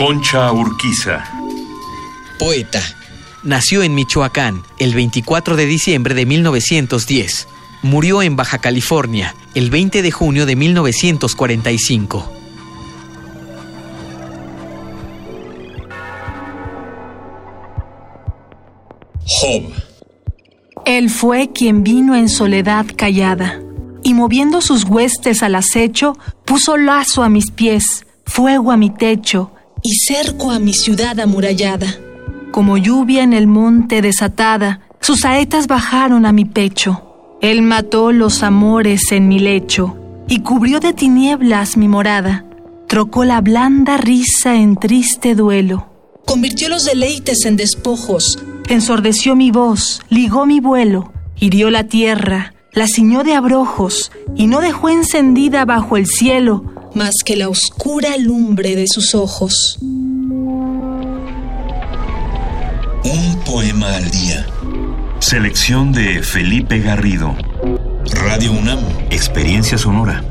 Concha Urquiza. Poeta. Nació en Michoacán el 24 de diciembre de 1910. Murió en Baja California el 20 de junio de 1945. Job. Él fue quien vino en soledad callada, y moviendo sus huestes al acecho, puso lazo a mis pies, fuego a mi techo, Y cerco a mi ciudad amurallada. como lluvia en el monte desatada, sus saetas bajaron a mi pecho. Él mató los amores en mi lecho, y cubrió de tinieblas mi morada, trocó la blanda risa en triste duelo. Convirtió los deleites en despojos. ensordeció mi voz, ligó mi vuelo, hirió la tierra, la ciñó de abrojos, y no dejó encendida bajo el cielo más que la oscura lumbre de sus ojos. Un poema al día. Selección de Felipe Garrido. Radio UNAM. Experiencia sonora.